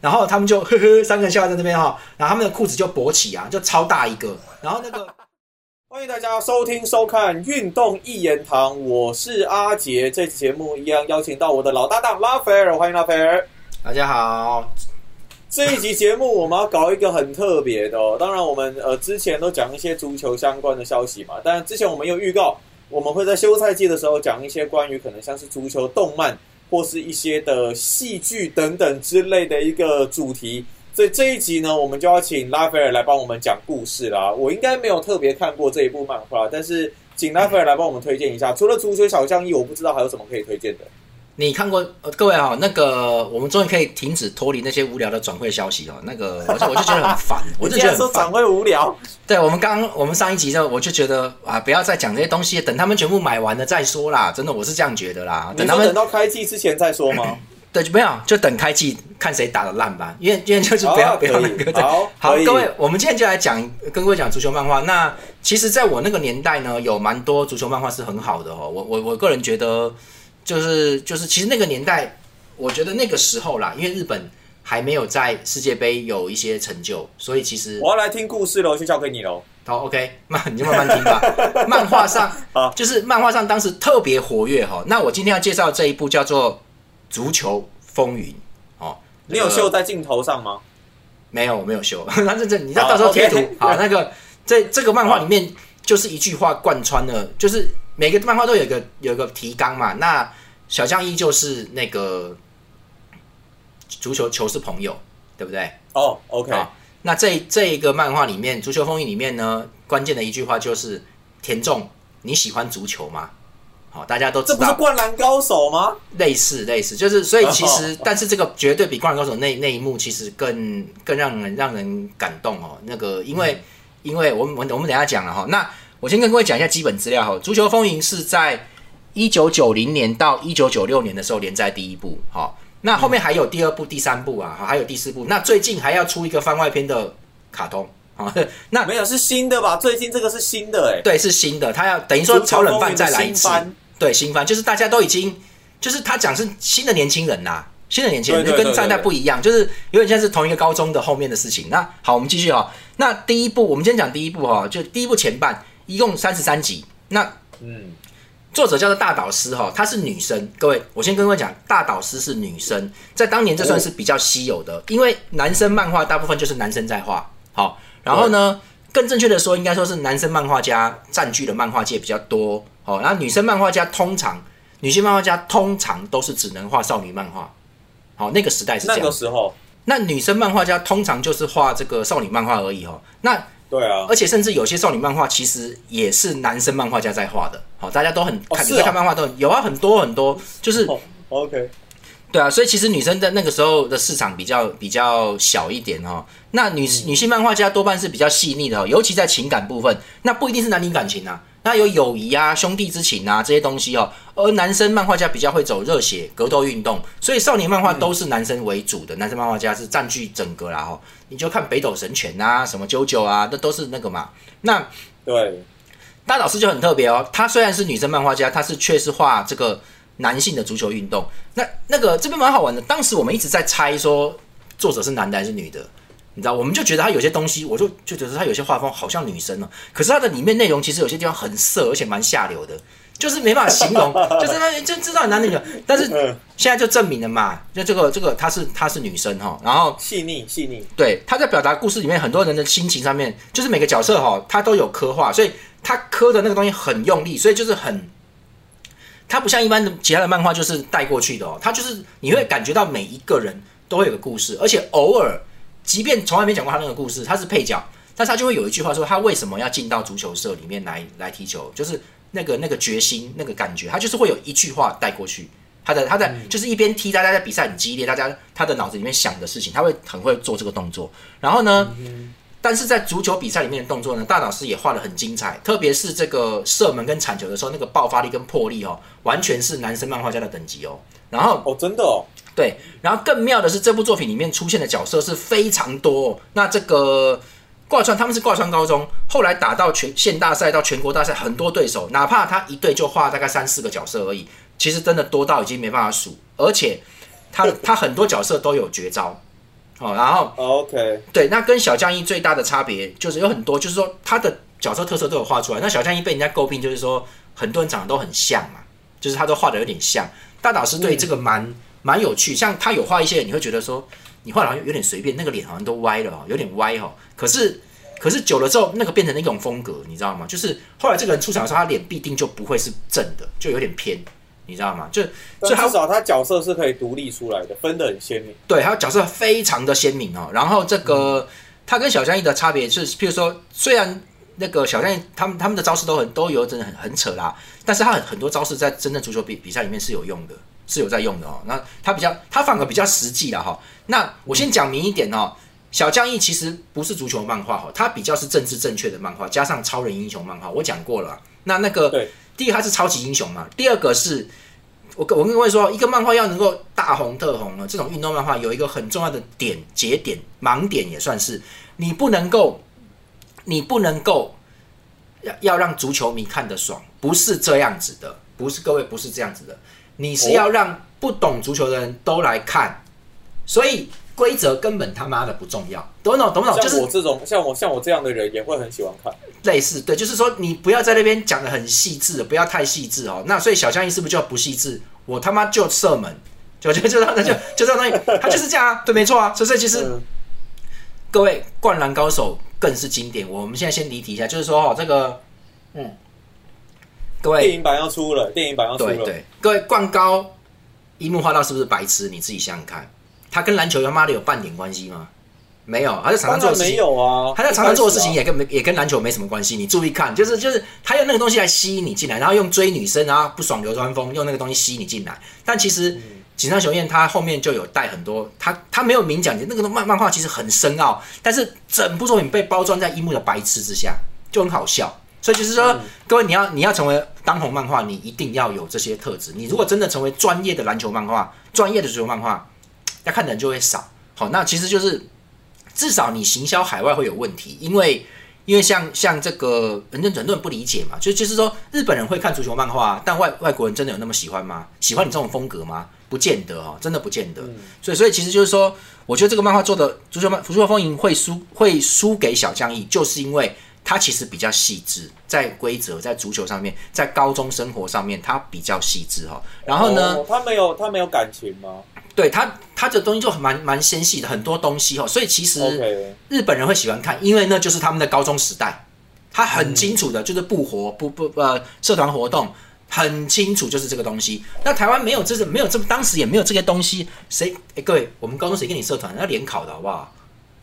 然后他们就呵呵三个人笑在那边哈，然后他们的裤子就勃起啊，就超大一个，然后那个。欢迎大家收听收看《运动一言堂》，我是阿杰。这期节目一样邀请到我的老搭档拉斐尔，欢迎拉斐尔。大家好，这一集节目我们要搞一个很特别的哦。当然，我们呃之前都讲一些足球相关的消息嘛，但之前我们有预告，我们会在休赛季的时候讲一些关于可能像是足球动漫或是一些的戏剧等等之类的一个主题。所以这一集呢，我们就要请拉斐尔来帮我们讲故事啦。我应该没有特别看过这一部漫画，但是请拉斐尔来帮我们推荐一下。除了足球小将一，我不知道还有什么可以推荐的。你看过？呃，各位哈，那个我们终于可以停止脱离那些无聊的转会消息哦。那个，我就 我就觉得很烦，我就觉得说转会无聊。对，我们刚我们上一集就我就觉得啊，不要再讲这些东西，等他们全部买完了再说啦。真的，我是这样觉得啦。等他们等到开季之前再说吗？对，就不要，就等开季看谁打的烂吧。因为今天就是不要不要那个。好，好，各位，我们今天就来讲，跟各位讲足球漫画。那其实，在我那个年代呢，有蛮多足球漫画是很好的哦。我我我个人觉得，就是就是，其实那个年代，我觉得那个时候啦，因为日本还没有在世界杯有一些成就，所以其实我要来听故事喽，就交给你喽。好，OK，慢你就慢慢听吧。漫画上 啊，就是漫画上当时特别活跃哈。那我今天要介绍这一部叫做。足球风云哦，你有秀在镜头上吗？没有，我没有秀。那这这，你到到时候贴图好。那个这这个漫画里面就是一句话贯穿了，就是每个漫画都有一个有一个提纲嘛。那小将依旧是那个足球球是朋友，对不对？哦，OK。那这这一个漫画里面，足球风云里面呢，关键的一句话就是田中，你喜欢足球吗？好，大家都知道，这不是灌篮高手吗？类似，类似，就是所以其实，但是这个绝对比灌篮高手那那一幕其实更更让人让人感动哦。那个，因为因为我们我们等下讲了哈。那我先跟各位讲一下基本资料哈。足球风云是在一九九零年到一九九六年的时候连载第一部，好，那后面还有第二部、第三部啊，还有第四部。那最近还要出一个番外篇的卡通啊，那没有是新的吧？最近这个是新的哎，对，是新的，他要等于说炒冷饭再来一次。对新番就是大家都已经，就是他讲是新的年轻人呐，新的年轻人就跟上一代不一样，就是有点像是同一个高中的后面的事情。那好，我们继续哦。那第一部，我们先讲第一部哈，就第一部前半一共三十三集。那嗯，作者叫做大导师哈，她是女生。各位，我先跟各位讲，大导师是女生，在当年这算是比较稀有的，因为男生漫画大部分就是男生在画。好，然后呢，更正确的说，应该说是男生漫画家占据了漫画界比较多。哦，然后女生漫画家通常，女性漫画家通常都是只能画少女漫画。好，那个时代是这样。那个时候，那女生漫画家通常就是画这个少女漫画而已哦。那对啊，而且甚至有些少女漫画其实也是男生漫画家在画的。好，大家都很看，你看漫画都有啊，很多很多，就是 OK。对啊，所以其实女生在那个时候的市场比较比较小一点哦。那女女性漫画家多半是比较细腻的，尤其在情感部分，那不一定是男女感情啊。那有友谊啊、兄弟之情啊这些东西哦，而男生漫画家比较会走热血格斗运动，所以少年漫画都是男生为主的，男生漫画家是占据整个啦哈。你就看北斗神拳啊、什么九九啊，那都是那个嘛。那对，大老师就很特别哦，他虽然是女生漫画家，他是却是画这个男性的足球运动。那那个这边蛮好玩的，当时我们一直在猜说作者是男的还是女的。你知道，我们就觉得他有些东西，我就就觉得他有些画风好像女生哦。可是他的里面内容其实有些地方很色，而且蛮下流的，就是没办法形容，就是那就知道男的女。但是现在就证明了嘛，就这个这个她是她是女生哈，然后细腻细腻，对，他在表达故事里面很多人的心情上面，就是每个角色哈，他都有刻画，所以他刻的那个东西很用力，所以就是很，他不像一般的其他的漫画就是带过去的哦，他就是你会感觉到每一个人都会有个故事，而且偶尔。即便从来没讲过他那个故事，他是配角，但是他就会有一句话说他为什么要进到足球社里面来来踢球，就是那个那个决心那个感觉，他就是会有一句话带过去，他的他在就是一边踢，大家在比赛很激烈，大家他的脑子里面想的事情，他会很会做这个动作。然后呢，但是在足球比赛里面的动作呢，大老师也画的很精彩，特别是这个射门跟铲球的时候，那个爆发力跟魄力哦，完全是男生漫画家的等级哦。然后哦，真的哦。对，然后更妙的是，这部作品里面出现的角色是非常多。那这个挂川他们是挂川高中，后来打到全县大赛到全国大赛，很多对手，哪怕他一队就画大概三四个角色而已，其实真的多到已经没办法数。而且他 他很多角色都有绝招，哦，然后 OK，对，那跟小将一最大的差别就是有很多，就是说他的角色特色都有画出来。那小将一被人家诟病，就是说很多人长得都很像嘛，就是他都画的有点像。大导师对这个蛮蛮有趣，像他有画一些，你会觉得说你画的好像有点随便，那个脸好像都歪了哦，有点歪哦。可是可是久了之后，那个变成了一种风格，你知道吗？就是后来这个人出场的时候，他脸必定就不会是正的，就有点偏，你知道吗？就至少他角色是可以独立出来的，分得很鲜明。对，他角色非常的鲜明哦。然后这个、他跟小将一的差别是，譬如说，虽然那个小将一他们他们的招式都很都有真的很很扯啦，但是他很很多招式在真正足球比比赛里面是有用的，是有在用的哦。那他比较他反而比较实际了哈、那我先讲明一点哦。小将一其实不是足球漫画哈，它比较是政治正确的漫画，加上超人英雄漫画。我讲过了啊，那那个对第一个它是超级英雄嘛，第二个是我跟我跟各位说，一个漫画要能够大红特红呢，这种运动漫画有一个很重要的点节点盲点也算是，你不能够，你不能够要要让足球迷看得爽，不是这样子的，不是各位不是这样子的，你是要让不懂足球的人都来看，所以规则根本他妈的不重要，懂不懂？懂不懂？就是我这种，像我像我这样的人也会很喜欢看。类似，对，就是说你不要在那边讲的很细致，不要太细致哦。那所以小将一是不是就不细致？我他妈就射门，就就就那就就这种东西，他就是这样啊，对，没错啊。所以所以其实嗯，各位灌篮高手更是经典。我们现在先离题一下，就是说哦，这个，嗯，各位电影版要出了，电影版要出了。对对，各位灌高樱木花道是不是白痴？你自己想想看，他跟篮球他妈的有半点关系吗？没有，他在场上做的事情有啊，他在场上做的事情也跟没也跟篮球没什么关系。你注意看，就是就是他用那个东西来吸引你进来，然后用追女生，然后不爽流川枫用那个东西吸引你进来。但其实井上雄彦他后面就有带很多，他他没有明讲，那个漫漫画其实很深奥，但是整部作品被包装在樱木的白痴之下，就很好笑。所以就是说，嗯各位你要你要成为当红漫画，你一定要有这些特质。你如果真的成为专业的篮球漫画、专业的足球漫画，要看的人就会少。好，那其实就是至少你行销海外会有问题，因为因为像像这个很多很多人不理解嘛，就就是说日本人会看足球漫画，但外外国人真的有那么喜欢吗？喜欢你这种风格吗？不见得哦，真的不见得。所以所以其实就是说，我觉得这个漫画做的足球漫足球风云会输会输给小将义，就是因为它其实比较细致，在规则在足球上面，在高中生活上面，他比较细致哈。然后呢，哦他没有他没有感情吗对他，他的东西就蛮蛮纤细的，很多东西哈，所以其实。日本人会喜欢看，因为那就是他们的高中时代，他很清楚的，就是不活不不呃社团活动很清楚，就是这个东西。那台湾没有这个没有这当时也没有这些东西，谁哎各位，我们高中谁跟你社团要联考的好不好？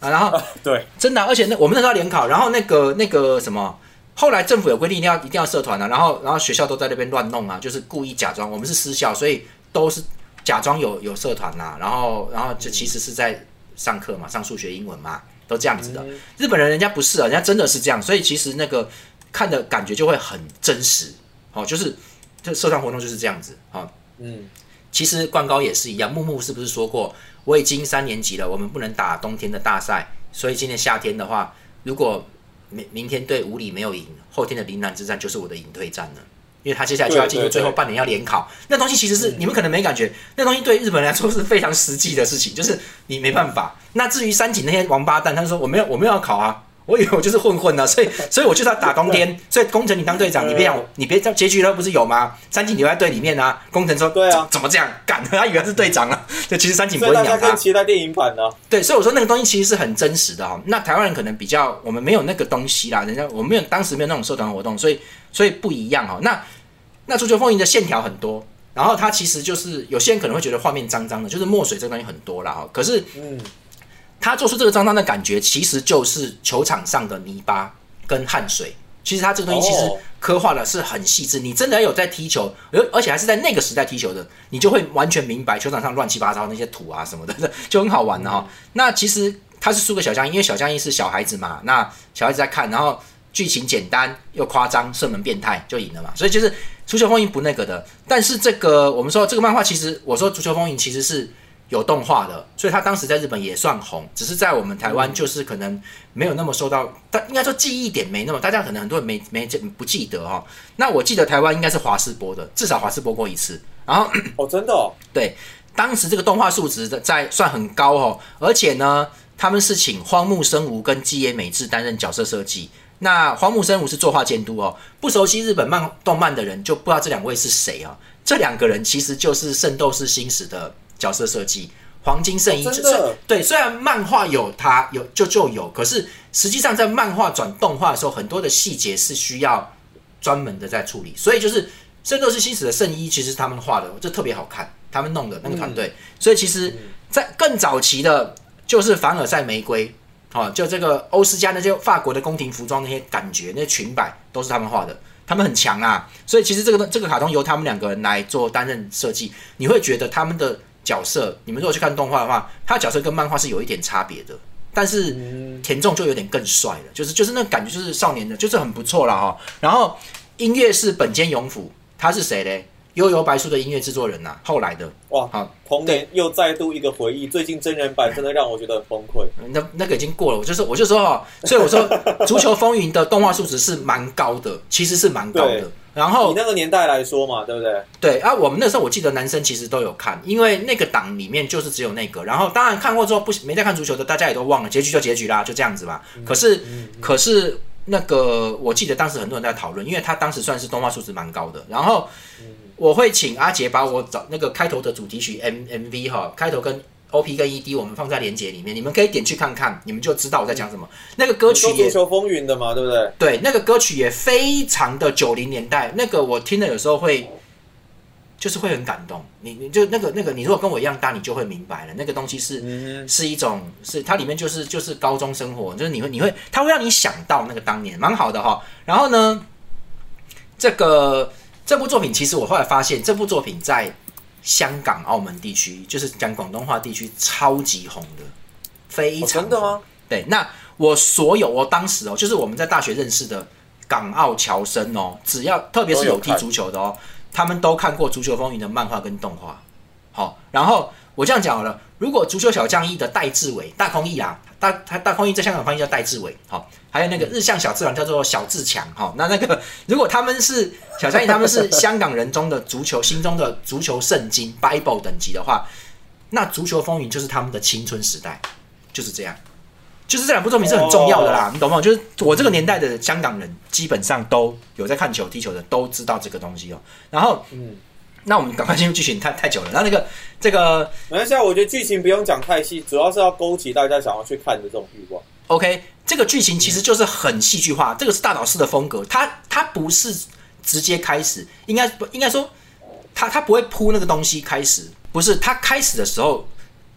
啊，然后对，真的啊、而且那我们那时候要联考，然后那个那个什么。后来政府有规定一定要一定要社团啊，然后然后学校都在那边乱弄啊，就是故意假装我们是私校，所以都是假装有有社团呐、然后然后就其实是在上课嘛，上数学、英文嘛，都这样子的。嗯日本人人家不是啊，人家真的是这样，所以其实那个看的感觉就会很真实，哦，就是这社团活动就是这样子啊、哦。嗯，其实灌高也是一样，木木是不是说过，我已经三年级了，我们不能打冬天的大赛，所以今年夏天的话，如果明明天对五里没有赢，后天的岭南之战就是我的隐退战了。因为他接下来就要进入最后半年要联考，那东西其实是你们可能没感觉，那东西对日本人来说是非常实际的事情，就是你没办法。那至于三井那些王八蛋，他说我没有我没有要考啊，我以为我就是混混啊，所以 所以我就是要打冬天，所以工程你当队长，你别让我，你别叫结局了不是有吗？三井留在队里面啊，工程说对啊怎怎么这样干？他以为他是队长啊，对，其实三井不会鸟他。更期待电影版呢。对，所以我说那个东西其实是很真实的哈。那台湾人可能比较，我们没有那个东西啦，人家我们没有当时没有那种社团活动，所以所以不一样哈。那那足球风云的线条很多，然后它其实就是有些人可能会觉得画面脏脏的，就是墨水这个东西很多啦哈。可是嗯，他做出这个脏脏的感觉，其实就是球场上的泥巴跟汗水。其实他这个东西其实哦刻画的是很细致，你真的有在踢球，而而且还是在那个时代踢球的，你就会完全明白球场上乱七八糟那些土啊什么的，就很好玩的哈、那其实他是输给小将一，因为小将一是小孩子嘛，那小孩子在看，然后剧情简单又夸张，射门变态就赢了嘛，所以就是足球风云不那个的。但是这个我们说这个漫画其实我说足球风云其实是有动画的，所以他当时在日本也算红，只是在我们台湾就是可能没有那么受到，但应该说记忆点没那么，大家可能很多人没没不记得哈、那我记得台湾应该是华视播的，至少华视播过一次。然后哦，真的哦，对当时这个动画数值的在算很高哦，而且呢，他们是请荒木生吾跟基野美智担任角色设计。那荒木生吾是作画监督哦，不熟悉日本漫动漫的人就不知道这两位是谁啊。这两个人其实就是《圣斗士星矢》的角色设计，黄金圣衣。真的对，虽然漫画有它有就就有，可是实际上在漫画转动画的时候，很多的细节是需要专门的在处理。所以就是《圣斗士星矢》的圣衣其实是他们画的，就特别好看，他们弄的那个团队。所以其实，在更早期的，就是凡尔赛玫瑰。哦，就这个欧斯加那些法国的宫廷服装那些感觉，那些裙摆都是他们画的，他们很强啊。所以其实这个这个卡通由他们两个人来做担任设计，你会觉得他们的角色，你们如果去看动画的话，他的角色跟漫画是有一点差别的。但是田中就有点更帅了，就是就是那感觉就是少年的，就是很不错了哈。然后音乐是本间勇辅，他是谁嘞？悠悠白书的音乐制作人呐，后来的哇，好，童年又再度一个回忆。最近真人版 真的让我觉得很崩溃。那那个已经过了，我就是我就说哈，所以我说《足球风云》的动画数值是蛮高的，其实是蛮高的。然后以那个年代来说嘛，对不对？对啊，我们那时候我记得男生其实都有看，因为那个档里面就是只有那个。然后当然看过之后不没再看足球的，大家也都忘了结局就结局啦，就这样子吧。可是可是那个我记得当时很多人在讨论，因为他当时算是动画素质蛮高的。然后。我会请阿杰把我找那个开头的主题曲 M M V 哈，开头跟 O P 跟 E D 我们放在连接里面，你们可以点去看看，你们就知道我在讲什么。那个歌曲也足球风云的嘛，对不对？对，那个歌曲也非常的九零年代，那个我听了有时候会，就是会很感动。你你就那个那个，你如果跟我一样大，你就会明白了，那个东西是是一种是它里面就是就是高中生活，就是你会你会它会让你想到那个当年，蛮好的哈。然后呢，这个。这部作品其实我后来发现，这部作品在香港、澳门地区，就是讲广东话地区，超级红的，非常真的吗？对，那我所有我当时哦，就是我们在大学认识的港澳侨生哦，只要特别是有踢足球的哦，他们都看过《足球风云》的漫画跟动画。好，然后我这样讲好了，如果足球小将一的戴志伟、大空翼啊，大他大空翼在香港翻译叫戴志伟，好。还有那个日向小次郎叫做小志强，哈，那那个如果他们是小江他们是香港人中的足球心中的足球圣经 Bible 等级的话，那足球风云就是他们的青春时代，就是这样，就是这两部作品是很重要的啦，你懂吗？就是我这个年代的香港人基本上都有在看球踢球的，都知道这个东西哦。然后，嗯，那我们赶快进入剧情，太太久了。然后那个这个，等一下，我觉得剧情不用讲太细，主要是要勾起大家想要去看的这种欲望。OK。这个剧情其实就是很戏剧化，这个是大导师的风格。他他不是直接开始，应该不应该说，他他不会铺那个东西开始，不是他开始的时候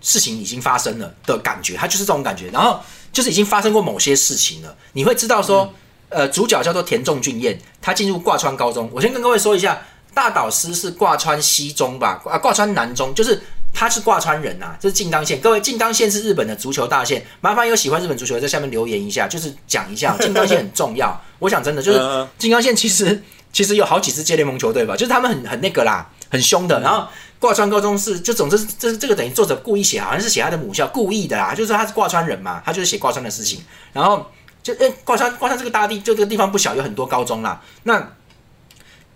事情已经发生了的感觉，他就是这种感觉。然后就是已经发生过某些事情了，你会知道说，呃，主角叫做田中俊彦，他进入挂川高中。我先跟各位说一下，大导师是挂川西中吧？啊，挂川南中就是。他是挂川人呐，这是静冈县。各位，静冈县是日本的足球大县，麻烦有喜欢日本足球在下面留言一下，就是讲一下静冈县很重要。我想真的就是静冈县其实其实有好几支接联盟球队吧，就是他们很很那个啦，很凶的。然后挂川高中是就总之这这个等于作者故意写，好像是写他的母校，故意的啦，就是他是挂川人嘛，他就是写挂川的事情。然后就诶挂川挂川这个大地就这个地方不小，有很多高中啦。那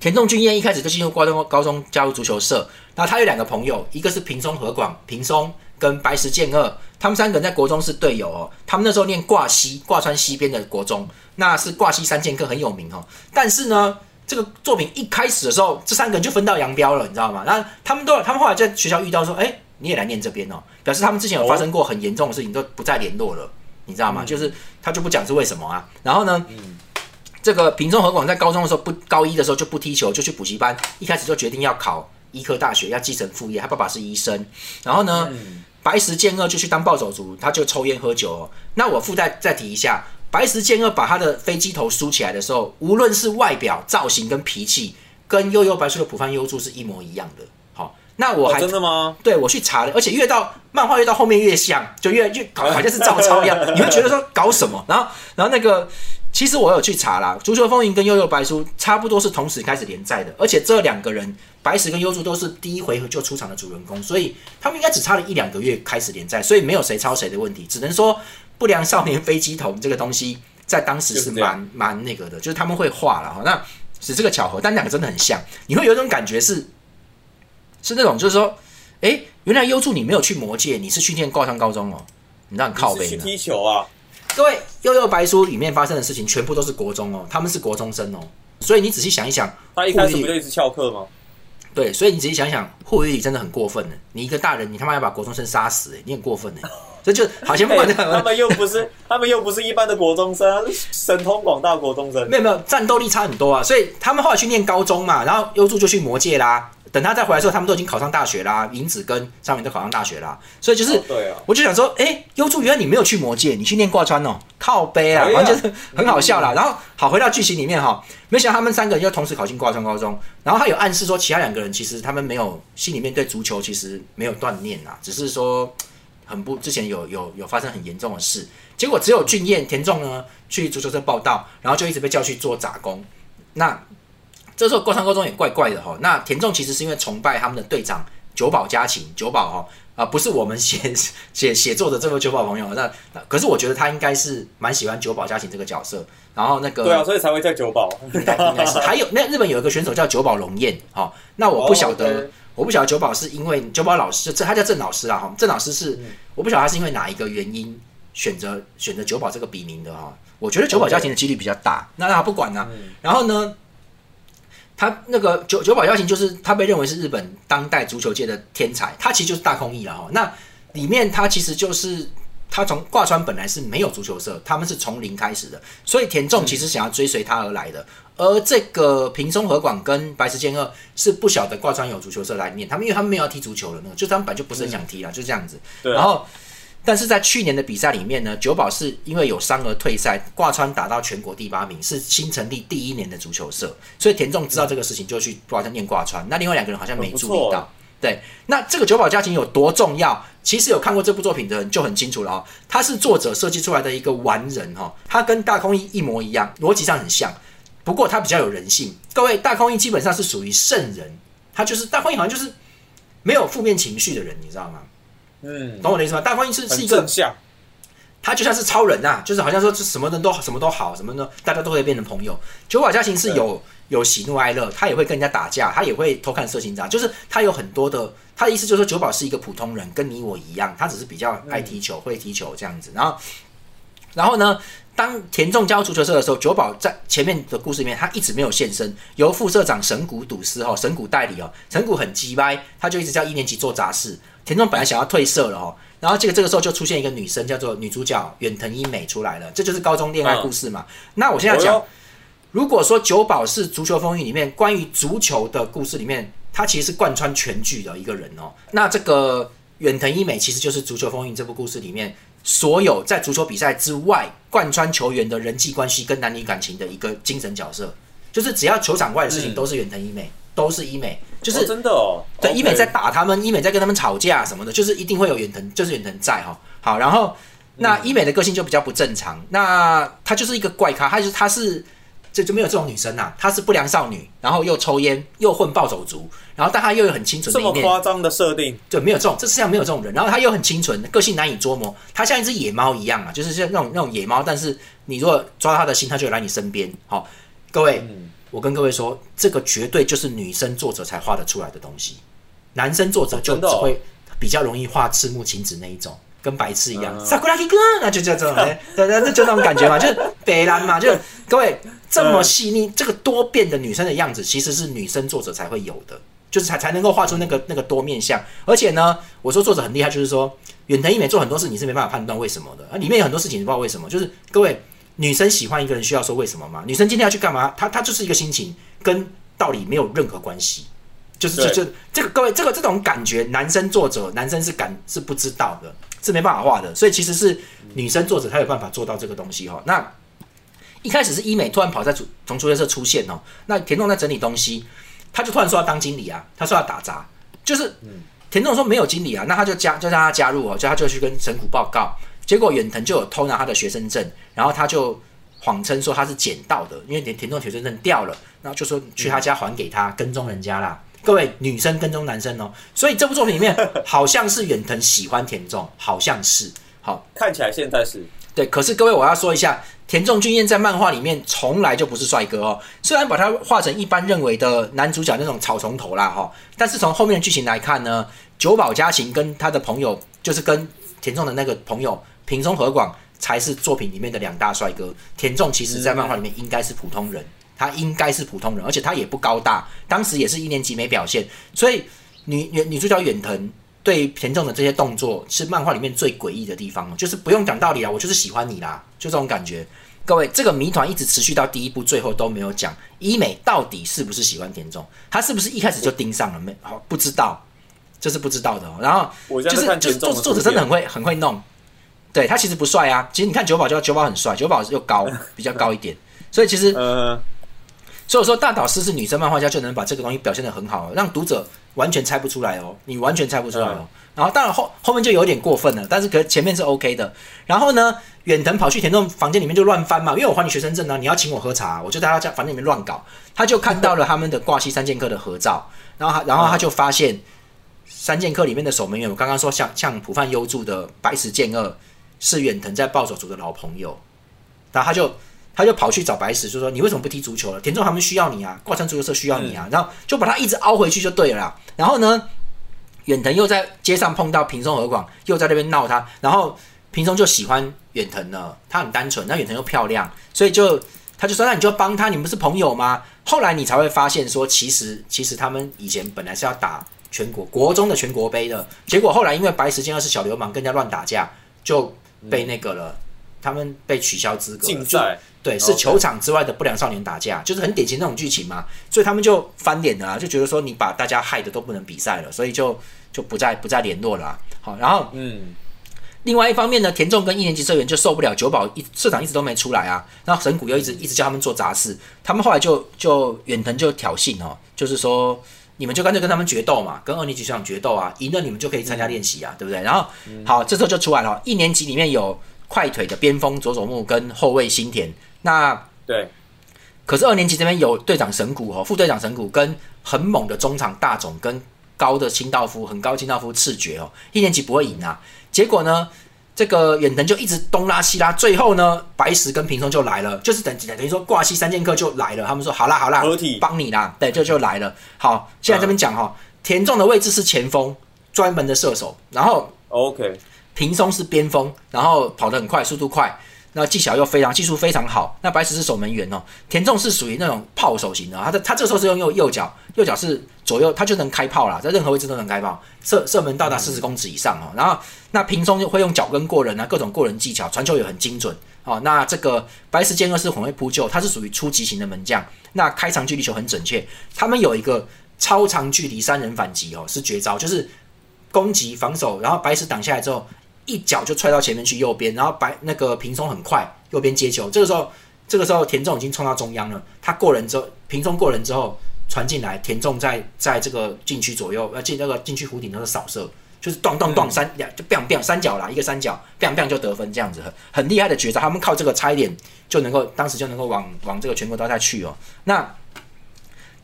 田中俊彦一开始就进入高中，高中加入足球社。然后他有两个朋友，一个是平松和广，平松跟白石健二，他们三个人在国中是队友哦。他们那时候念挂西，挂川西边的国中，那是挂西三剑客很有名哦。但是呢，这个作品一开始的时候，这三个人就分道扬镳了，你知道吗？那他们都，他们后来在学校遇到说，哎，你也来念这边哦，表示他们之前有发生过很严重的事情，都不再联络了，你知道吗？就是他就不讲是为什么啊。然后呢？这个平中和广在高中的时候不高一的时候就不踢球，就去补习班。一开始就决定要考医科大学，要继承父业。他爸爸是医生。然后呢，白石健二就去当暴走族，他就抽烟喝酒。那我附带再提一下，白石健二把他的飞机头梳起来的时候，无论是外表造型跟脾气，跟悠悠白书的浦饭优助是一模一样的。好，那我还真的吗？对我去查了，而且越到漫画越到后面越像，就越越搞好像是照抄一样。你会觉得说搞什么？然后然后那个。其实我有去查啦，《足球风云》跟《悠悠白书》差不多是同时开始连载的，而且这两个人白石跟优助都是第一回合就出场的主人公，所以他们应该只差了一两个月开始连载，所以没有谁抄谁的问题，只能说不良少年飞机头这个东西在当时是蛮蛮那个的，就是他们会画了哈，那只是个巧合，但两个真的很像，你会有一种感觉是是那种就是说，哎，原来优助你没有去魔界，你是去念挂上高中哦，你让靠背呢？你是去踢球啊？各位，幼幼白书里面发生的事情全部都是国中哦，他们是国中生哦，所以你仔细想一想，他一开始不就一直翘课吗？对，所以你仔细想一想，护理里真的很过分呢。你一个大人，你他妈要把国中生杀死，哎，你很过分呢。这就好像不管他们又不是，他们又不是一般的国中生，神通广大国中生。没有没有战斗力差很多啊，所以他们后来去念高中嘛，然后优助就去魔界啦。等他再回来之后，他们都已经考上大学啦，银子跟上面都考上大学啦，所以就是，哦对啊，我就想说，哎，优助原来你没有去魔界，你去念挂川哦，靠背啊，哎呀。反正就是很好笑啦。然后好回到剧情里面哈，没想到他们三个人就同时考进挂川高中，然后他有暗示说其他两个人其实他们没有心里面对足球其实没有锻炼啊，只是说很不之前有有有发生很严重的事，结果只有俊彦田中呢去足球社报道，然后就一直被叫去做杂工。那这时候高山高中也怪怪的哈。那田中其实是因为崇拜他们的队长久保家勤，久保哈啊、不是我们写 写写作的这位久保朋友。那那可是我觉得他应该是蛮喜欢久保家勤这个角色。然后那个对啊，所以才会叫九保。应该是 还有那日本有一个选手叫久保龙彦，哈、那我不晓得。我不晓得九保是因为九保老师，这他叫郑老师啦哈，郑老师是、嗯我不晓得他是因为哪一个原因选择选择九保这个笔名的哈。我觉得九保家庭的几率比较大，那他不管呢、嗯然后呢，他那个九九保家庭就是他被认为是日本当代足球界的天才，他其实就是大空翼了哈。那里面他其实就是他从挂川本来是没有足球社，他们是从零开始的，所以田中其实想要追随他而来的。而这个平松和广跟白石健二是不晓得挂川有足球社来念，他们因为他们没有要踢足球的那个，就他们本来就不是很想踢了，就这样子。然后，但是在去年的比赛里面呢，九保是因为有伤而退赛，挂川打到全国第八名，是新成立第一年的足球社，所以田中知道这个事情就去挂川念挂川。那另外两个人好像没注意到。对，那这个九保家庭有多重要？其实有看过这部作品的人就很清楚了哦。他是作者设计出来的一个完人哈、哦，他跟大空翼一模一样，逻辑上很像，不过他比较有人性。各位，大空翼基本上是属于圣人，他就是大空翼好像就是没有负面情绪的人，你知道吗？嗯，懂我的意思吗？大观音是是一个。他就像是超人呐、就是好像说是什么人都什么都好，什么呢，大家都会变成朋友。九保家行是有有喜怒哀乐，他也会跟人家打架，他也会偷看色情杂，就是他有很多的。他的意思就是说，九保是一个普通人，跟你我一样，他只是比较爱踢球，会踢球这样子。然后，然后呢，当田中加入足球社的时候，九保在前面的故事里面，他一直没有现身，由副社长神谷笃司哈，神谷代理哦，神谷很鸡掰，他就一直叫一年级做杂事。田中本来想要退社了哦，然后这个这个时候就出现一个女生，叫做女主角远藤一美出来了，这就是高中恋爱故事嘛。那我现在讲如果说九保是《足球风云》里面关于足球的故事里面，他其实是贯穿全剧的一个人哦。那这个远藤一美其实就是《足球风云》这部故事里面所有在足球比赛之外贯穿球员的人际关系跟男女感情的一个精神角色，就是只要球场外的事情嗯。都是远藤一美，都是一美，就是哦真的哦，对医美在打他们，医美在跟他们吵架什么的，就是一定会有远藤，就是远藤在哈。好，然后那医美的个性就比较不正常，那他就是一个怪咖，他就是他是这就没有这种女生呐、她是不良少女，然后又抽烟，又混暴走族，然后但她又有很清纯的这么一面，夸张的设定，对，没有这种，这世界上没有这种人。然后她又很清纯，个性难以捉摸，她像一只野猫一样啊，就是像那种那种野猫，但是你如果抓她的心，她就会来你身边。好，各位，嗯，我跟各位说，这个绝对就是女生作者才画得出来的东西，男生作者就只会比较容易画赤木晴子那一种，跟白痴一样。嗯萨库拉基哥，那就叫这种，哎对对，那就那种感觉嘛，就是北兰嘛，就各位这么细腻，这个多变的女生的样子，其实是女生作者才会有的。就是才才能够画出那个那个多面相，而且呢，我说作者很厉害，就是说远藤一美做很多事你是没办法判断为什么的，啊，里面有很多事情你不知道为什么，就是各位女生喜欢一个人需要说为什么吗？女生今天要去干嘛？她她就是一个心情，跟道理没有任何关系，就是就对就这个各位这个这种感觉，男生作者男生是感是不知道的，是没办法画的，所以其实是女生作者才有办法做到这个东西哈。那一开始是医美突然跑在足从足球社出现哦，那田中在整理东西，他就突然说要当经理啊，他说要打杂，就是田中说没有经理啊，那他就加就让他加入哦，叫他就去跟神谷报告，结果远藤就有偷拿他的学生证，然后他就谎称说他是捡到的，因为田田中学生证掉了，然后就说去他家还给他，跟踪人家啦。各位女生跟踪男生哦，所以这部作品里面好像是远藤喜欢田中，好像是。好，看起来现在是对，可是各位我要说一下，田中俊彦在漫画里面从来就不是帅哥哦，虽然把他画成一般认为的男主角那种草丛头啦哈，但是从后面的剧情来看呢，久保家行跟他的朋友，就是跟田中的那个朋友平松和广才是作品里面的两大帅哥。田中其实在漫画里面应该是普通人，他应该是普通人，而且他也不高大，当时也是一年级没表现，所以女女女主角远藤。对田中的这些动作是漫画里面最诡异的地方，就是不用讲道理啊，我就是喜欢你啦，就这种感觉。各位，这个谜团一直持续到第一部最后都没有讲，伊美到底是不是喜欢田中？他是不是一开始就盯上了？没，好不知道，这是不知道的。然后就是就是作作者真的很会很会弄，对他其实不帅啊。其实你看九保就九保很帅，九保又高，比较高一点，所以其实，所以说大岛师是女生漫画家就能把这个东西表现的很好，让读者。完全猜不出来哦，你完全猜不出来哦。然后当然后后面就有点过分了，但是可前面是 OK 的。然后呢，远藤跑去田中房间里面就乱翻嘛，因为我还你学生证呢，你要请我喝茶，我就在他家房间里面乱搞。他就看到了他们的挂西三剑客的合照，然后他然后他就发现三剑客里面的守门员，我刚刚说像像浦饭优助的白石健二是远藤在暴走族的老朋友，然后他就。他就跑去找白石，就说：“你为什么不踢足球了？田中他们需要你啊，挂山足球社需要你啊。”然后就把他一直凹回去就对了。然后呢，远藤又在街上碰到平松和广，又在那边闹他。然后平松就喜欢远藤了，他很单纯，那远藤又漂亮，所以就他就说：“那你就帮他，你们是朋友吗？”后来你才会发现说，其实其实他们以前本来是要打全国国中的全国杯的，结果后来因为白石健二是小流氓，跟人家乱打架，就被那个了，他们被取消资格，禁赛。对，是球场之外的不良少年打架，就是很典型那种剧情嘛，所以他们就翻脸了，就觉得说你把大家害的都不能比赛了，所以就就不再不再联络了。好，然后嗯，另外一方面呢，田中跟一年级社员就受不了九保一社长一直都没出来啊，然后神谷又一直一直叫他们做杂事，他们后来就就远藤就挑衅哦，就是说你们就干脆跟他们决斗嘛，跟二年级学长决斗啊，赢了你们就可以参加练习啊，对不对？然后好，这时候就出来了，一年级里面有快腿的边锋佐佐木跟后卫新田。那对，可是二年级这边有队长神谷哦，副队长神谷跟很猛的中场大总跟高的清道夫，很高清道夫赤绝哦，一年级不会赢啊。结果呢，这个远藤就一直东拉西拉，最后呢，白石跟平松就来了，就是等等于说挂西三剑客就来了，他们说好啦好啦，合体帮你啦，对，就就来了。好，现在这边讲哈，田中的位置是前锋，专门的射手，然后 OK，平松是边锋，然后跑得很快，速度快。那技巧又非常，技术非常好。那白石是守门员哦，田中是属于那种炮手型的。他的他这时候是用右右脚，右脚是左右，他就能开炮啦，在任何位置都能开炮，射射门到达四十公尺以上哦。然后那平松就会用脚跟过人啊，各种过人技巧，传球也很精准哦。那这个白石健二是很会扑救，他是属于初级型的门将。那开长距离球很准确。他们有一个超长距离三人反击哦，是绝招，就是攻击防守，然后白石挡下来之后。一脚就踹到前面去右边，然后白那个平松很快右边接球，这个时候这个时候田中已经冲到中央了，他过人之后平松过人之后传进来，田中在在这个禁区左右呃进那个禁区弧顶那个扫射，就是咚咚咚三两就 bang bang 三角啦，一个三角 bang bang 就得分这样子很很厉害的绝招，他们靠这个差一点就能够当时就能够往往这个全国大赛去哦，那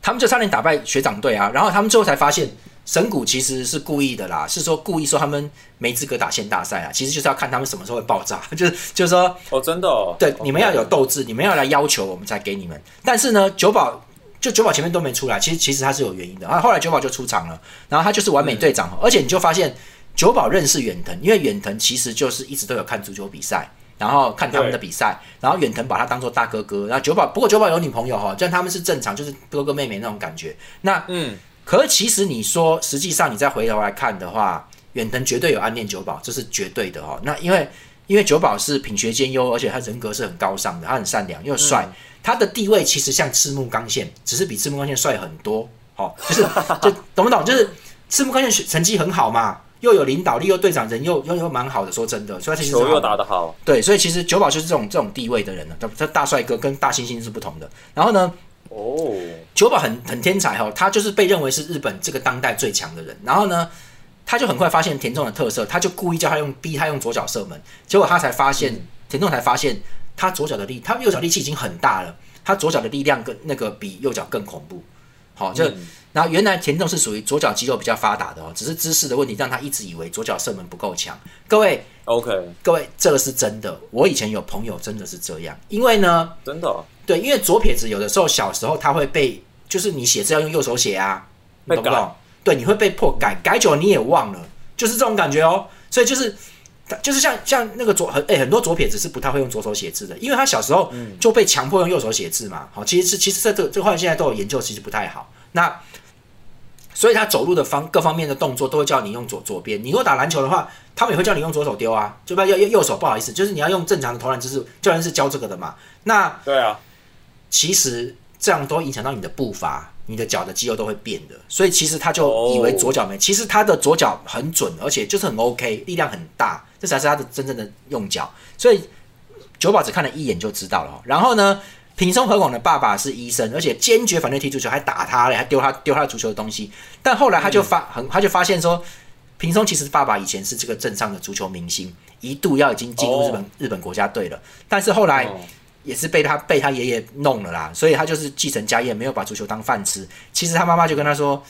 他们就差点打败学长队啊，然后他们最后才发现。神谷其实是故意的啦，是说故意说他们没资格打县大赛啊，其实就是要看他们什么时候会爆炸，就是就是说哦，真的，哦，对，你们要有斗志，你们要来要求我们才给你们。但是呢，九保就九保前面都没出来，其实其实他是有原因的啊。后来九保就出场了，然后他就是完美队长，而且你就发现九保认识远藤，因为远藤其实就是一直都有看足球比赛，然后看他们的比赛，然后远藤把他当做大哥哥，然后九保不过九保有女朋友哈，这样他们是正常，就是哥哥妹妹那种感觉。那嗯。可是其实你说，实际上你再回头来看的话，远藤绝对有暗恋九保，这是绝对的哦。那因为因为九保是品学兼优，而且他人格是很高尚的，他很善良又帅，他的地位其实像赤木刚宪，只是比赤木刚宪帅很多。好，就是 就懂不懂？就是赤木刚宪成绩很好嘛，又有领导力，又队长人又又又蛮好的。说真的，所以其实球又打得好。对，所以其实九保就是这种这种地位的人呢。他他大帅哥跟大猩猩是不同的。然后呢？哦，九保很很天才哦，他就是被认为是日本这个当代最强的人。然后呢，他就很快发现田中的特色，他就故意叫他用逼他用左脚射门。结果他才发现，田中才发现他左脚的力，他右脚力气已经很大了，他左脚的力量跟那个比右脚更恐怖。好，就然后原来田中是属于左脚肌肉比较发达的哦，只是姿势的问题让他一直以为左脚射门不够强。各位 OK，各位，这个是真的。我以前有朋友真的是这样，因为呢，真的哦对，因为左撇子有的时候小时候他会被，就是你写字要用右手写啊，你懂不懂？对，你会被迫改，改久了你也忘了，就是这种感觉哦。所以就是，就是像像那个左很哎、很多左撇子是不太会用左手写字的，因为他小时候就被强迫用右手写字嘛。好，其实是其实这个这块现在都有研究，其实不太好。那所以他走路的方各方面的动作都会叫你用左左边。你如果打篮球的话，他们也会叫你用左手丢啊，就不要右右右手，不好意思，就是你要用正常的投篮姿势。教练是教这个的嘛。那对啊，其实这样都会影响到你的步伐，你的脚的肌肉都会变的。所以其实他就以为左脚没，其实他的左脚很准，而且就是很 OK，力量很大，这才是他的真正的用脚。所以九宝只看了一眼就知道了哦。然后呢，平松和广的爸爸是医生，而且坚决反对踢足球，还打他嘞，还丢他丢他足球的东西。但后来他就发很，他就发现说，平松其实爸爸以前是这个镇上的足球明星，一度要已经进入日本、日本国家队了，但是后来。哦也是被他被他爷爷弄了啦，所以他就是继承家业，没有把足球当饭吃。其实他妈妈就跟他说：“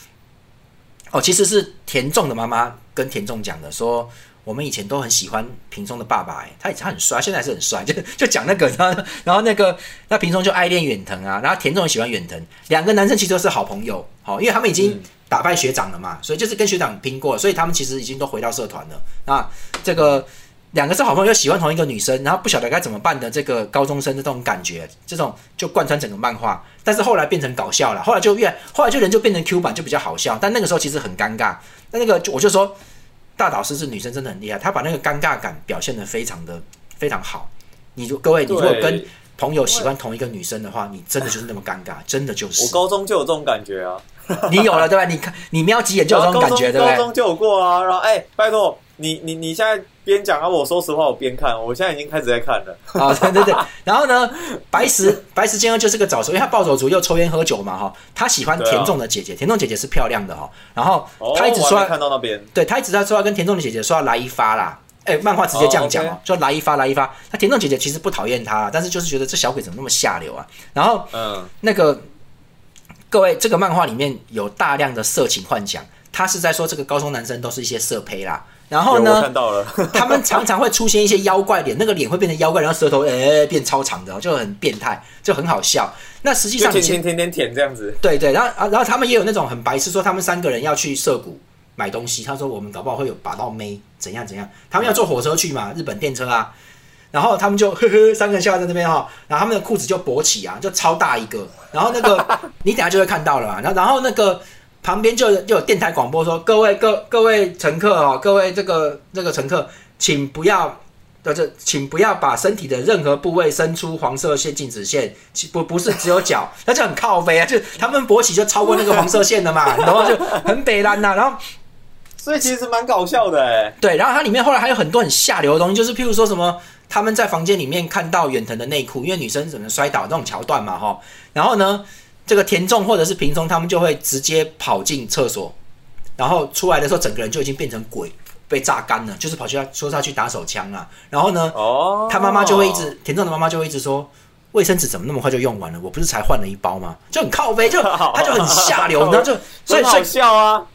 哦，其实是田中的妈妈跟田中讲的，说我们以前都很喜欢平松的爸爸，哎，他他很帅，现在还是很帅，就就讲那个，然后然后那个那平松就爱恋远藤啊，然后田中也喜欢远藤，两个男生其实都是好朋友，好、因为他们已经打败学长了嘛，所以就是跟学长拼过，所以他们其实已经都回到社团了。那这个。”两个是好朋友，又喜欢同一个女生，然后不晓得该怎么办的这个高中生的这种感觉，这种就贯穿整个漫画。但是后来变成搞笑了，后来就越后来就人就变成 Q 版，就比较好笑。但那个时候其实很尴尬。那那个我就说，大导师是女生真的很厉害，她把那个尴尬感表现的非常的非常好。你就各位，你如果跟朋友喜欢同一个女生的话，你真的就是那么尴尬，真的就是我高中就有这种感觉啊，你有了对吧？你看你瞄几眼就有这种感觉，对不对？高中就有过啊。然后哎，拜托你你你现在边讲啊，我说实话我边看，我现在已经开始在看了。啊，对对对，然后呢，白石白石健二就是个早熟，因为他暴走族又抽烟喝酒嘛哈，他喜欢田中的姐姐，田中姐姐是漂亮的哈，然后哦，他一直说看到那边，对他一直在说要跟田中的姐姐说要来一发啦，哎，漫画直接这样讲就来一发来一发。那田中姐姐其实不讨厌他，但是就是觉得这小鬼怎么那么下流啊，然后嗯，那个各位，这个漫画里面有大量的色情幻想，他是在说这个高中男生都是一些色胚啦，然后呢看，到了，他们常常会出现一些妖怪脸，那个脸会变成妖怪，然后舌头诶、变超长的，就很变态，就很好笑。那实际上天天天舔这样子。对对，然后啊，然后他们也有那种很白痴，说他们三个人要去涩谷买东西，他说我们搞不好会有把到妹，怎样怎样，他们要坐火车去嘛，日本电车啊。然后他们就呵呵，三个人笑在那边哈，然后他们的裤子就勃起啊，就超大一个。然后那个 你等下就会看到了嘛。然后然后那个旁边就有就有电台广播说，各位各各位乘客哦，各位这个这个乘客，请不要。呃，这请不要把身体的任何部位伸出黄色线禁止线，其不不是只有脚，那就很靠背啊，就他们勃起就超过那个黄色线了嘛，然后？就很北蓝呐、然后所以其实蛮搞笑的哎。对，然后它里面后来还有很多很下流的东西，就是譬如说什么他们在房间里面看到远藤的内裤，因为女生怎么摔倒那种桥段嘛，哈，然后呢，这个田中或者是平中他们就会直接跑进厕所，然后出来的时候整个人就已经变成鬼，被榨干了，就是跑去要说他去打手枪啊，然后呢，哦，他妈妈就会一直田中的妈妈就会一直说。卫生纸怎么那么快就用完了？我不是才换了一包吗？就很靠背，就 他就很下流，然后就所以所以笑啊。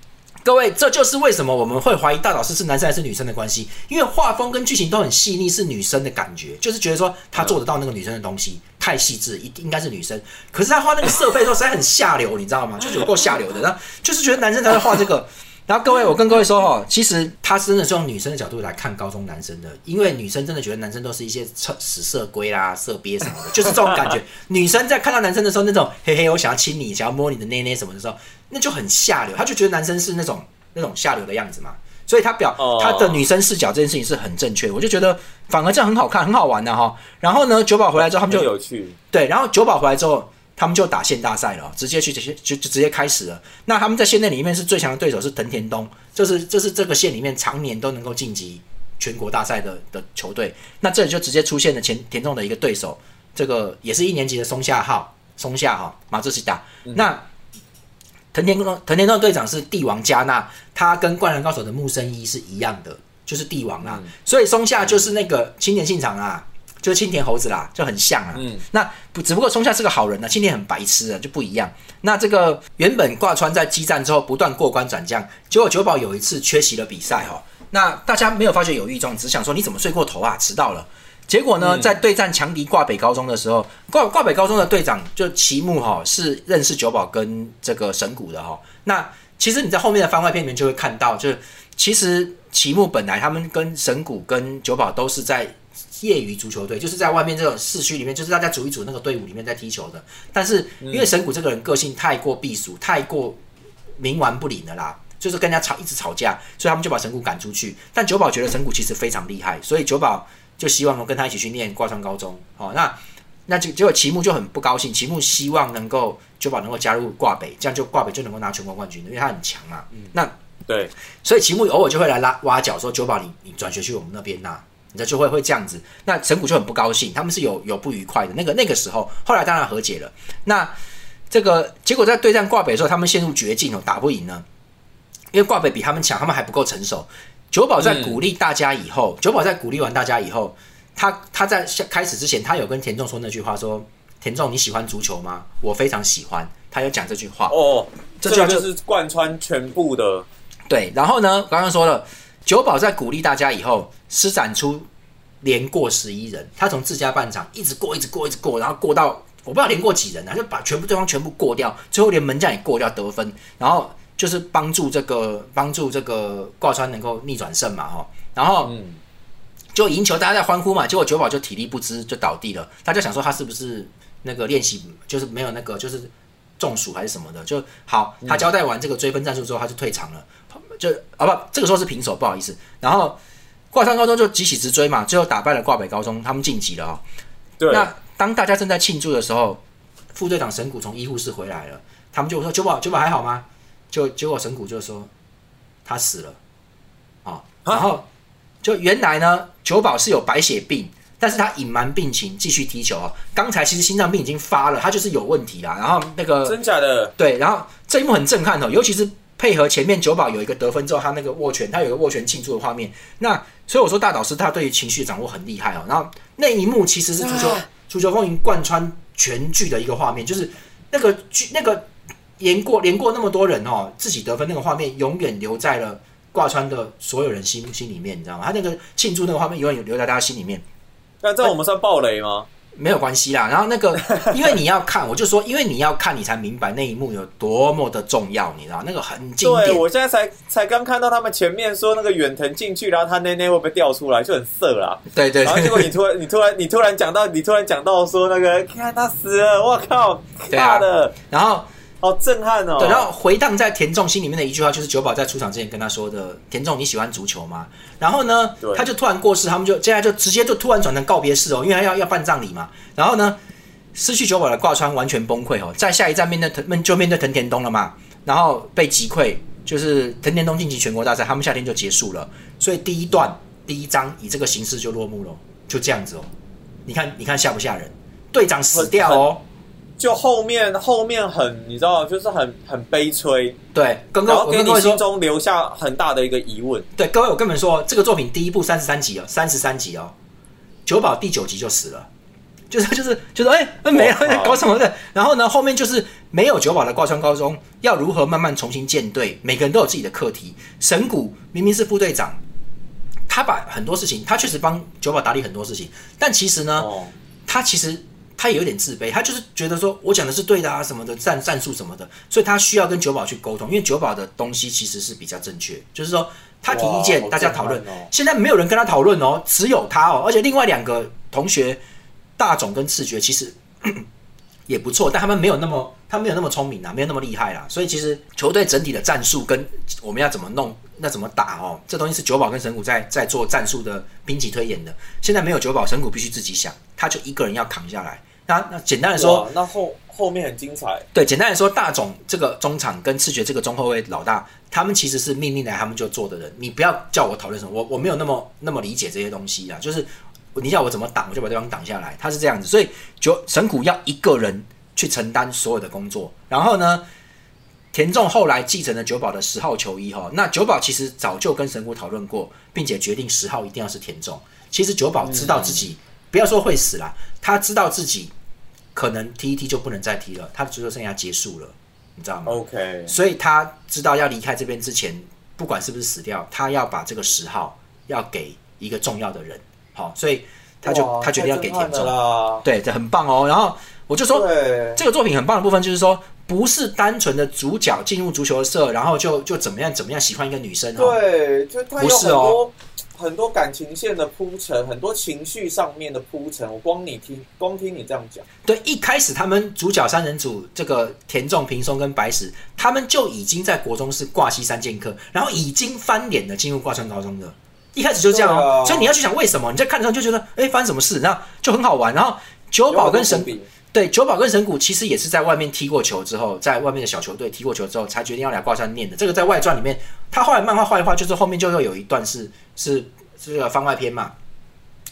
各位，这就是为什么我们会怀疑大导师是男生还是女生的关系，因为画风跟剧情都很细腻，是女生的感觉，就是觉得说他做得到那个女生的东西，太细致，一应该是女生。可是他画那个设备的时候实在很下流，你知道吗？就是有够下流的，然后就是觉得男生才会画这个。然后各位，我跟各位说哦，其实他真的是用女生的角度来看高中男生的，因为女生真的觉得男生都是一些臭死色龟啦、色鳖什么的，就是这种感觉。女生在看到男生的时候，那种嘿嘿，我想要亲你，想要摸你的内内什么的时候，那就很下流，他就觉得男生是那种那种下流的样子嘛。所以他表哦他的女生视角这件事情是很正确的，我就觉得反而这样很好看，很好玩的哈。然后呢，九宝回来之后，他们就有趣，对，然后九宝回来之后，他们就打县大赛了，直接去直接就就直接开始了。那他们在县内里面是最强的对手是藤田东，这是这是这个县里面常年都能够晋级全国大赛的的球队。那这里就直接出现了前田中的一个对手，这个也是一年级的松下号，松下哈马自西达。那藤田东藤田东队长是帝王加纳，他跟灌篮高手的木生一是一样的，就是帝王啦。所以松下就是那个青年信长啊，就是青田猴子啦，就很像啊。嗯，那不只不过松下是个好人呢、青田很白痴啊，就不一样。那这个原本挂川在激战之后不断过关斩将，结果九保有一次缺席了比赛哈、那大家没有发觉有异状，只想说你怎么睡过头啊，迟到了。结果呢，嗯在对战强敌挂北高中的时候，挂挂北高中的队长就齐木哈是认识九保跟这个神谷的哈。那其实你在后面的番外篇里面就会看到，就是其实齐木本来他们跟神谷跟九保都是在业余足球队，就是在外面这种市区里面，就是大家组一组那个队伍里面在踢球的。但是因为神谷这个人个性太过避暑，太过冥顽不灵的啦。就是跟人家吵，一直吵架，所以他们就把神谷赶出去。但九保觉得神谷其实非常厉害，所以九保就希望能跟他一起去念挂川高中。哦，那那就结果齐木就很不高兴，齐木希望能够九保能够加入挂北，这样就挂北就能够拿全国冠军，因为他很强嘛。那对，所以齐木偶尔就会来拉挖角，说九保你你转学去我们那边呐、你这就会会这样子。那神谷就很不高兴，他们是有有不愉快的。那个那个时候，后来当然和解了。那这个结果在对战挂北的时候，他们陷入绝境哦，打不赢呢，因为挂北比他们强，他们还不够成熟。九保在鼓励大家以后，九保在鼓励完大家以后，他他在下开始之前，他有跟田仲说那句话说：“田仲，你喜欢足球吗？我非常喜欢。”他有讲这句话。哦，这句话就是贯穿全部的，对，然后呢，刚刚说了，久保在鼓励大家以后，施展出连过十一人，他从自家半场一直过，一直过，一直过，然后过到我不知道连过几人啊，就把全部对方全部过掉，最后连门将也过掉得分，然后就是帮助这个帮助这个挂川能够逆转胜嘛，哈，然后嗯，就赢球，大家在欢呼嘛，结果九保就体力不支就倒地了，大家想说他是不是那个练习就是没有那个就是中暑还是什么的，就好，他交代完这个追分战术之后，他就退场了，就啊不，这个时候是平手，不好意思，然后挂上高中就急起直追嘛，最后打败了挂北高中，他们晋级了哦。对，那当大家正在庆祝的时候，副队长神谷从医护室回来了，他们就说：“九宝，九宝还好吗？”就结果神谷就说：“他死了。”啊，然后就原来呢，九宝是有白血病，但是他隐瞒病情，继续踢球哦。刚才其实心脏病已经发了，他就是有问题啦。然后那个真假的，对，然后这一幕很震撼哦，尤其是配合前面九保有一个得分之后，他那个握拳，他有一个握拳庆祝的画面。那所以我说大导师他对于情绪掌握很厉害哦。然后那一幕其实是足球啊足球风云贯穿全剧的一个画面，就是那个剧那个连过连过那么多人哦，自己得分那个画面永远留在了挂川的所有人心心里面，你知道吗？他那个庆祝那个画面永远留在大家心里面。那这样我们算暴雷吗？没有关系啦，然后那个，因为你要看，我就说，因为你要看，你才明白那一幕有多么的重要，你知道，那个很经对，我现在才才刚看到他们前面说那个远藤进去，然后他内内会不会掉出来，就很色啦。对对然后结果，你突然你突然你突然讲到你突然讲到说那个看他死了，我靠，大的。然后好震撼哦。对，然后回荡在田中心里面的一句话就是九保在出场之前跟他说的：“田中，你喜欢足球吗？”然后呢，他就突然过世，他们就接下来就直接就突然转成告别式哦，因为他要要办葬礼嘛。然后呢，失去九保的挂川完全崩溃哦，在下一站面对藤面就面对藤田东了嘛，然后被击溃，就是藤田东晋级全国大赛，他们夏天就结束了，所以第一段第一章以这个形式就落幕了，就这样子哦。你看，你看吓不吓人？队长死掉哦，就后面后面很你知道，就是很很悲催，对，刚刚然后给你心，中留下很大的一个疑问。对各位，我跟你们说，这个作品第一部三十三集哦，三十三集哦，九保第九集就死了，就是就是就是哎、没了哇搞什么的，然后呢后面就是没有九保的挂川高中要如何慢慢重新建队，每个人都有自己的课题。神谷明明是副队长，他把很多事情，他确实帮九保打理很多事情，但其实呢，哦，他其实他也有点自卑，他就是觉得说我讲的是对的啊，什么的战战术什么的，所以他需要跟九保去沟通，因为九保的东西其实是比较正确，就是说他提意见，大家讨论哦。现在没有人跟他讨论哦，只有他哦，而且另外两个同学大总跟次爵其实 也不错，但他们没有那么他没有那么聪明啊，没有那么厉害啦，所以其实球队整体的战术跟我们要怎么弄，那怎么打哦，这东西是九保跟神谷在在做战术的兵棋推演的。现在没有九保，神谷必须自己想，他就一个人要扛下来。那那简单的说，那后后面很精彩。对，简单来说，大总这个中场跟赤爵这个中后卫老大，他们其实是命令来他们就做的人。你不要叫我讨论什么，我我没有那么那么理解这些东西啊。就是你叫我怎么挡，我就把对方挡下来。他是这样子，所以九神谷要一个人去承担所有的工作。然后呢，田中后来继承了九保的十号球衣哈。那九保其实早就跟神谷讨论过，并且决定十号一定要是田中。其实九保知道自己不要说会死啦，他知道自己可能踢一踢就不能再踢了，他的足球生涯结束了，你知道吗？OK，所以他知道要离开这边之前，不管是不是死掉，他要把这个十号要给一个重要的人，好，所以他就他决定要给田中。对，这很棒哦。然后我就说，对，这个作品很棒的部分就是说，不是单纯的主角进入足球社，然后就就怎么样怎么样喜欢一个女生哦，对，就他有不是哦很多、很多感情线的铺陈，很多情绪上面的铺陈。我光你听，光听你这样讲，对，一开始他们主角三人组这个田仲、平松跟白石，他们就已经在国中是挂西三剑客，然后已经翻脸了，进入挂川高中的。一开始就这样哦，啊所以你要去想为什么？你在看的时候就觉得，哎，发生什么事？然后就很好玩。然后九保跟神笔对九保跟神谷其实也是在外面踢过球之后，在外面的小球队踢过球之后，才决定要来挂山念的。这个在外传里面，他后来漫画画一画，就是后面就会有一段是是这个番外篇嘛，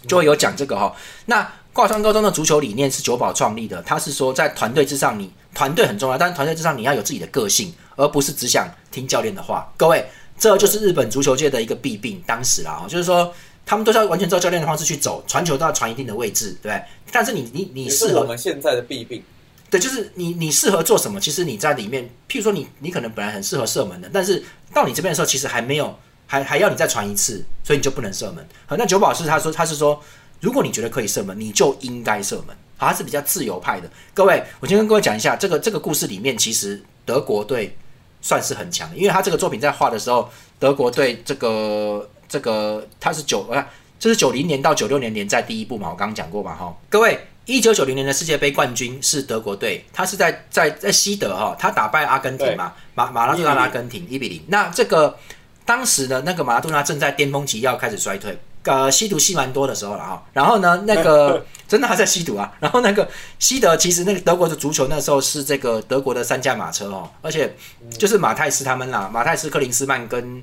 就会有讲这个哈、那挂川高中的足球理念是九保创立的，他是说在团队之上你，团队很重要，但是团队之上你要有自己的个性，而不是只想听教练的话。各位，这就是日本足球界的一个弊病，当时啦，就是说他们都是要完全照教练的方式去走，传球都要传一定的位置，对不对？但是你你你适合我们现在的弊病。对，就是你你适合做什么？其实你在里面，譬如说你你可能本来很适合射门的，但是到你这边的时候，其实还没有，还还要你再传一次，所以你就不能射门。好，那九保是他说他是说，如果你觉得可以射门，你就应该射门。好，他是比较自由派的。各位，我先跟各位讲一下，这个这个故事里面，其实德国队算是很强的，因为他这个作品在画的时候，德国队这个这个他是九啊，这是九零年到九六年连在第一部嘛，我刚刚讲过嘛，哈，各位。一九九零年的世界杯冠军是德国队，他是在在在西德哈、他打败阿根廷嘛，马马拉多纳的阿根廷一比零。那这个当时的那个马拉多纳正在巅峰期，要开始衰退，呃，吸毒吸蛮多的时候了哈。然后呢，那个 真的还在吸毒啊。然后那个西德其实那个德国的足球那时候是这个德国的三驾马车哦，而且就是马泰斯他们啦，马泰斯、克林斯曼跟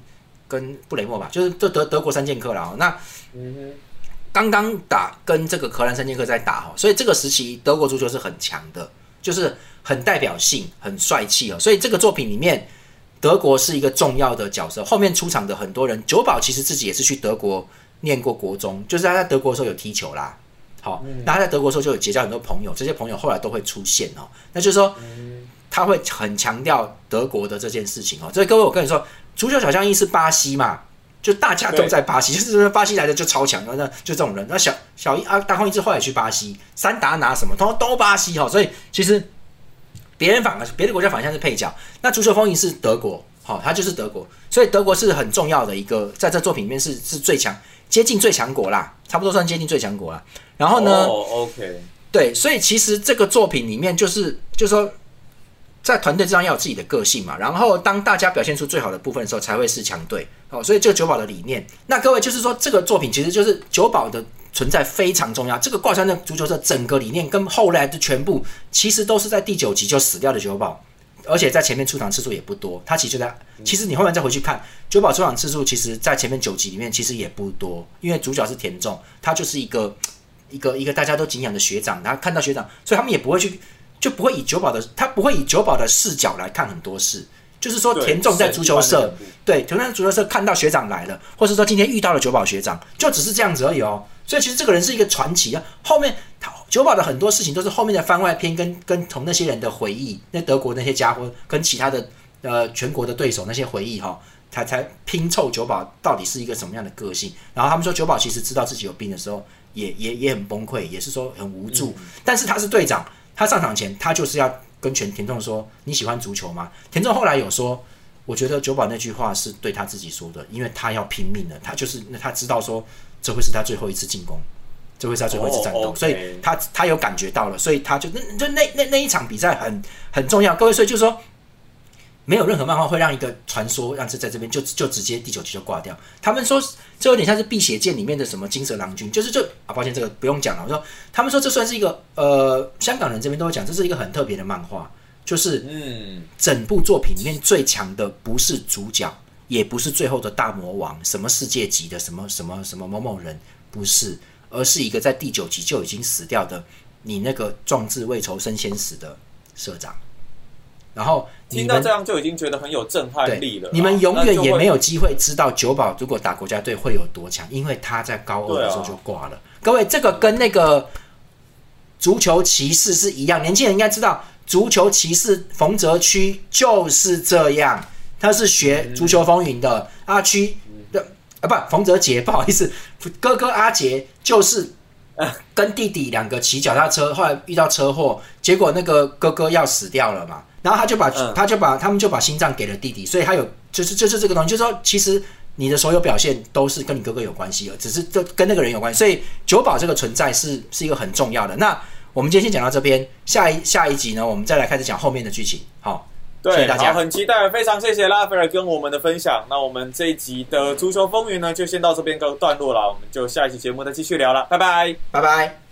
跟布雷默吧，就是这德德国三剑客啦。哦那嗯，刚刚打跟这个荷兰三剑客在打哈，所以这个时期德国足球是很强的，就是很代表性、很帅气哦。所以这个作品里面，德国是一个重要的角色。后面出场的很多人，久保其实自己也是去德国念过国中，就是他在德国的时候有踢球啦。好，那他在德国的时候就有结交很多朋友，这些朋友后来都会出现哦。那就是说，他会很强调德国的这件事情哦。所以各位，我跟你说，足球小将一是巴西嘛，就大家都在巴西，就是巴西来的就超强，那就这种人。那小小一啊，大空一之后也去巴西，三达拿什么，都都巴西哈、所以其实别人反而别的国家反而像是配角。那足球风云是德国，好、他就是德国，所以德国是很重要的一个，在这作品里面是是最强，接近最强国啦，差不多算接近最强国啦。然后呢，哦，OK，对，所以其实这个作品里面就是就是说，在团队之上要有自己的个性嘛，然后当大家表现出最好的部分的时候，才会是强队。哦，所以这个九保的理念，那各位就是说，这个作品其实就是九保的存在非常重要。这个挂山的足球的整个理念跟后来的全部，其实都是在第九集就死掉的九保。而且在前面出场次数也不多，他其实就在，其实你后面再回去看九保出场次数，其实在前面九集里面其实也不多，因为主角是田中，他就是一个一个一个大家都敬仰的学长，他看到学长，所以他们也不会去，就不会以九保的，他不会以九保的视角来看很多事。就是说，田仲在足球社对田仲在足球社看到学长来了，或是说今天遇到了九保学长，就只是这样子而已哦。所以其实这个人是一个传奇啊。后面他九保的很多事情都是后面的番外篇跟跟同那些人的回忆，那德国那些家伙跟其他的呃全国的对手那些回忆哈、才才拼凑九保到底是一个什么样的个性。然后他们说九保其实知道自己有病的时候，也也也很崩溃，也是说很无助。但是他是队长，他上场前他就是要跟全田中说：“你喜欢足球吗？”田中后来有说。我觉得久保那句话是对他自己说的，因为他要拼命了，他就是他知道说这会是他最后一次进攻，这会是他最后一次战斗，所以他他有感觉到了，所以他就那就那那那一场比赛很很重要，各位，所以就是说没有任何漫画会让一个传说让这在这边就就直接第九集就挂掉。他们说这有点像是《碧血剑》里面的什么金蛇郎君，就是就啊，抱歉，这个不用讲了。我说他们说这算是一个呃，香港人这边都会讲，这是一个很特别的漫画，就是嗯，整部作品里面最强的不是主角，也不是最后的大魔王，什么世界级的什么什么什么某某人，不是，而是一个在第九集就已经死掉的你那个壮志未酬身先死的社长。然后听到这样就已经觉得很有震撼力了对，。你们永远也没有。机会知道九保如果打国家队会有多强，因为他在高二的时候就挂了。各位，这个跟那个足球骑士是一样，年轻人应该知道，足球骑士冯泽区就是这样，他是学足球风云的阿区的啊，不，冯泽杰，不好意思，哥哥阿杰就是跟弟弟两个骑脚踏车，后来遇到车祸，结果那个哥哥要死掉了嘛，然后他就把、嗯他就把他们就把心脏给了弟弟，所以他有就是就是这个东西，就是说其实你的所有表现都是跟你哥哥有关系的，只是这跟那个人有关系，所以九保这个存在是是一个很重要的。那我们今天先讲到这边，下一下一集呢，我们再来开始讲后面的剧情。好，谢谢，大家好，很期待，非常谢谢拉斐尔跟我们的分享。那我们这一集的足球风云呢，就先到这边告段落了，我们就下一期节目再继续聊了，拜拜。拜拜。